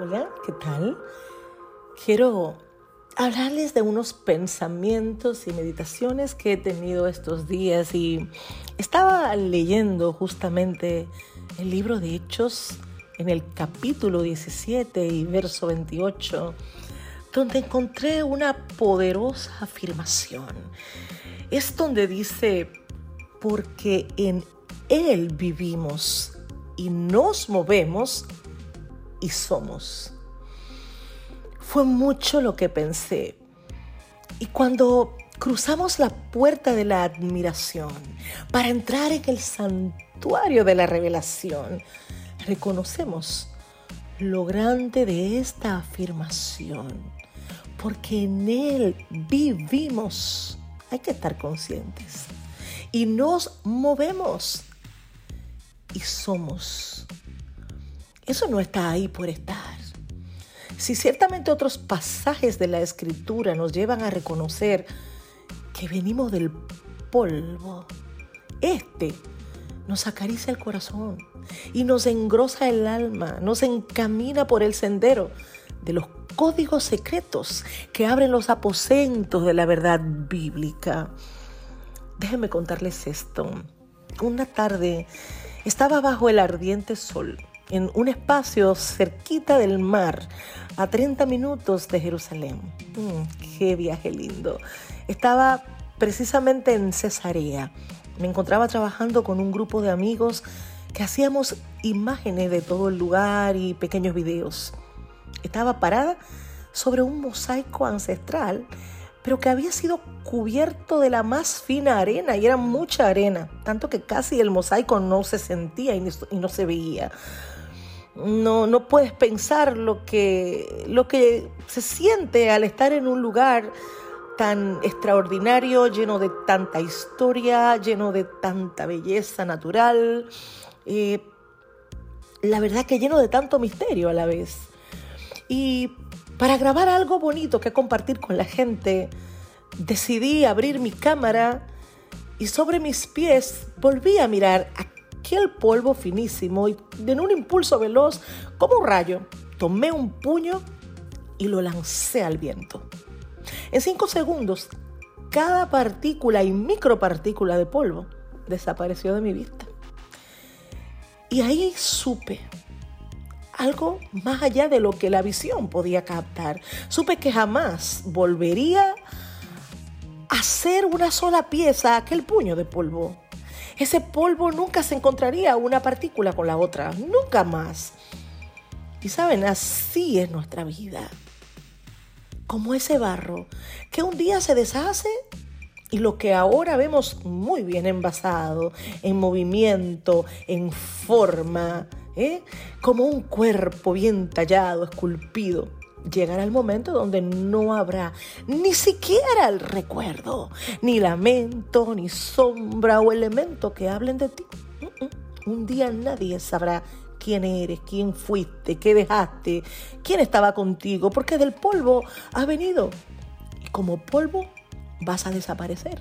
Hola, ¿qué tal? Quiero hablarles de unos pensamientos y meditaciones que he tenido estos días y estaba leyendo justamente el libro de Hechos en el capítulo 17 y verso 28, donde encontré una poderosa afirmación. Es donde dice, porque en Él vivimos y nos movemos y somos. Fue mucho lo que pensé. Y cuando cruzamos la puerta de la admiración para entrar en el santuario de la revelación, reconocemos lo grande de esta afirmación, porque en Él vivimos. Hay que estar conscientes. Y nos movemos y somos. Eso no está ahí por estar. Si ciertamente otros pasajes de la escritura nos llevan a reconocer que venimos del polvo, este nos acaricia el corazón y nos engrosa el alma, nos encamina por el sendero de los códigos secretos que abren los aposentos de la verdad bíblica. Déjenme contarles esto. Una tarde estaba bajo el ardiente sol en un espacio cerquita del mar, a 30 minutos de Jerusalén. Mm, ¡Qué viaje lindo! Estaba precisamente en Cesarea. Me encontraba trabajando con un grupo de amigos que hacíamos imágenes de todo el lugar y pequeños videos. Estaba parada sobre un mosaico ancestral, pero que había sido cubierto de la más fina arena y era mucha arena, tanto que casi el mosaico no se sentía y no se veía no, no puedes pensar lo que, lo que se siente al estar en un lugar tan extraordinario, lleno de tanta historia, lleno de tanta belleza natural, eh, la verdad que lleno de tanto misterio a la vez. Y para grabar algo bonito que compartir con la gente, decidí abrir mi cámara y sobre mis pies volví a mirar el polvo finísimo y en un impulso veloz, como un rayo, tomé un puño y lo lancé al viento. En cinco segundos, cada partícula y micropartícula de polvo desapareció de mi vista. Y ahí supe algo más allá de lo que la visión podía captar. Supe que jamás volvería a ser una sola pieza aquel puño de polvo ese polvo nunca se encontraría una partícula con la otra, nunca más. Y saben, así es nuestra vida. Como ese barro que un día se deshace y lo que ahora vemos muy bien envasado, en movimiento, en forma, ¿eh? como un cuerpo bien tallado, esculpido, llegará el momento donde no habrá ni siquiera el recuerdo, ni lamento, ni sombra o elemento que hablen de ti. Un día nadie sabrá quién eres, quién fuiste, qué dejaste, quién estaba contigo, porque del polvo has venido. Y como polvo vas a desaparecer.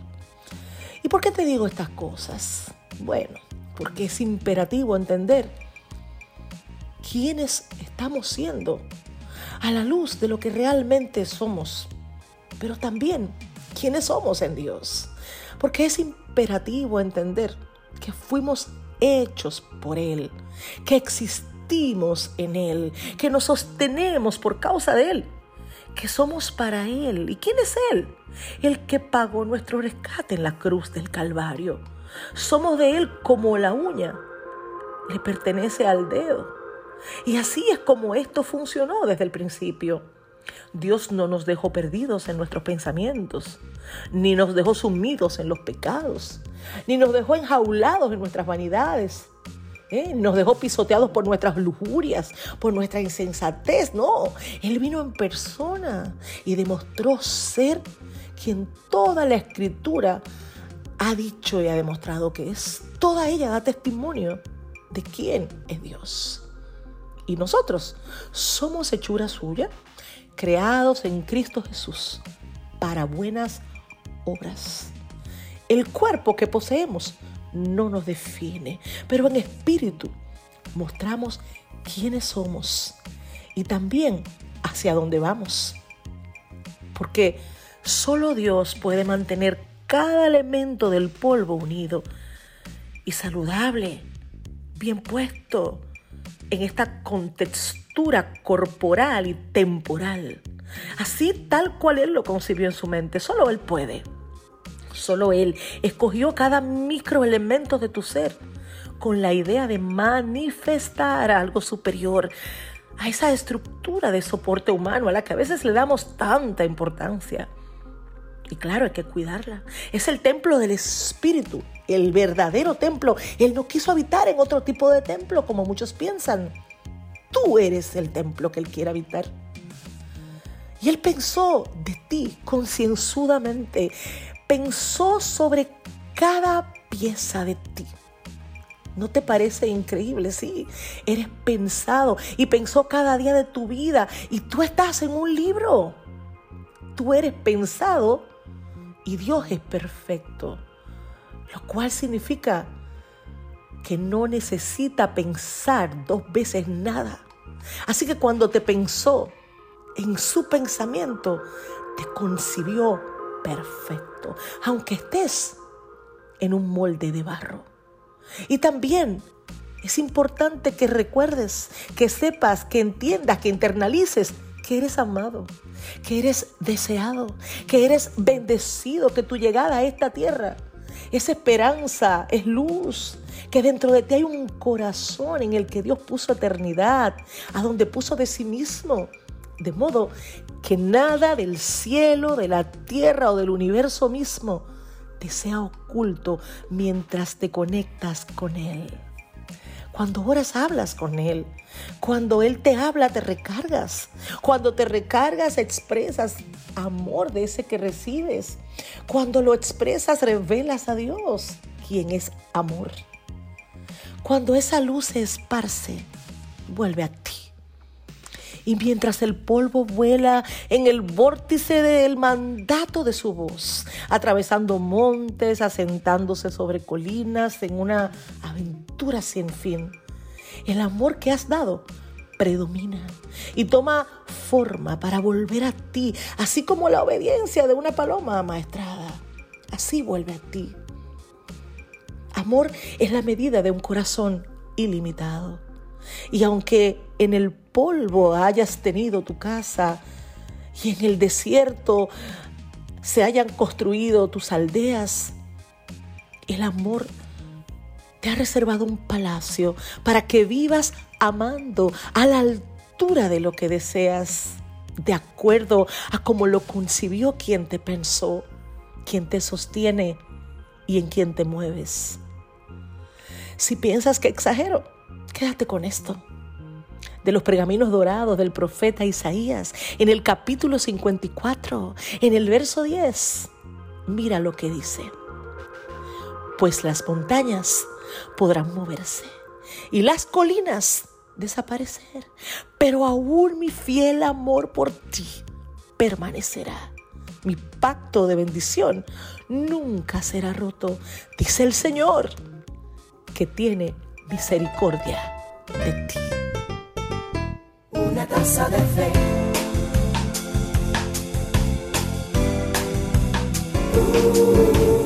¿Y por qué te digo estas cosas? Bueno, porque es imperativo entender quiénes estamos siendo a la luz de lo que realmente somos, pero también quiénes somos en Dios. Porque es imperativo entender que fuimos hechos por Él, que existimos en Él, que nos sostenemos por causa de Él, que somos para Él. ¿Y quién es Él? El que pagó nuestro rescate en la cruz del Calvario. Somos de Él como la uña. Le pertenece al dedo. Y así es como esto funcionó desde el principio. Dios no nos dejó perdidos en nuestros pensamientos, ni nos dejó sumidos en los pecados, ni nos dejó enjaulados en nuestras vanidades. ¿eh? Nos dejó pisoteados por nuestras lujurias, por nuestra insensatez. No, Él vino en persona y demostró ser quien toda la escritura ha dicho y ha demostrado que es. Toda ella da testimonio de quién es Dios y nosotros somos hechura suya, creados en Cristo Jesús para buenas obras. El cuerpo que poseemos no nos define, pero en espíritu mostramos quiénes somos y también hacia dónde vamos. Porque solo Dios puede mantener cada elemento del polvo unido y saludable, bien puesto en esta contextura corporal y temporal. Así tal cual Él lo concibió en su mente. Solo Él puede. Solo Él escogió cada microelemento de tu ser con la idea de manifestar algo superior a esa estructura de soporte humano a la que a veces le damos tanta importancia. Y claro, hay que cuidarla. Es el templo del Espíritu, el verdadero templo. Él no quiso habitar en otro tipo de templo como muchos piensan. Tú eres el templo que Él quiere habitar. Y Él pensó de ti concienzudamente. Pensó sobre cada pieza de ti. ¿No te parece increíble? Sí, eres pensado y pensó cada día de tu vida y tú estás en un libro. Tú eres pensado y Dios es perfecto, lo cual significa que no necesita pensar dos veces nada. Así que cuando te pensó en su pensamiento, te concibió perfecto, aunque estés en un molde de barro. Y también es importante que recuerdes, que sepas, que entiendas, que internalices que eres amado, que eres deseado, que eres bendecido, que tu llegada a esta tierra es esperanza, es luz, que dentro de ti hay un corazón en el que Dios puso eternidad, a donde puso de sí mismo. De modo que nada del cielo, de la tierra o del universo mismo te sea oculto mientras te conectas con Él. Cuando oras hablas con Él. Cuando Él te habla te recargas. Cuando te recargas expresas amor de ese que recibes. Cuando lo expresas revelas a Dios, quien es amor. Cuando esa luz se esparce, vuelve a ti y mientras el polvo vuela en el vórtice del mandato de su voz, atravesando montes, asentándose sobre colinas en una aventura sin fin. El amor que has dado predomina y toma forma para volver a ti, así como la obediencia de una paloma amaestrada. Así vuelve a ti. Amor es la medida de un corazón ilimitado. Y aunque en el polvo hayas tenido tu casa y en el desierto se hayan construido tus aldeas, el amor te ha reservado un palacio para que vivas amando a la altura de lo que deseas, de acuerdo a cómo lo concibió quien te pensó, quien te sostiene y en quien te mueves. Si piensas que exagero, Quédate con esto. De los pergaminos dorados del profeta Isaías, en el capítulo 54, en el verso 10, mira lo que dice. Pues las montañas podrán moverse y las colinas desaparecer, pero aún mi fiel amor por ti permanecerá. Mi pacto de bendición nunca será roto, dice el Señor, que tiene misericordia de ti. Una taza de fe. Uh.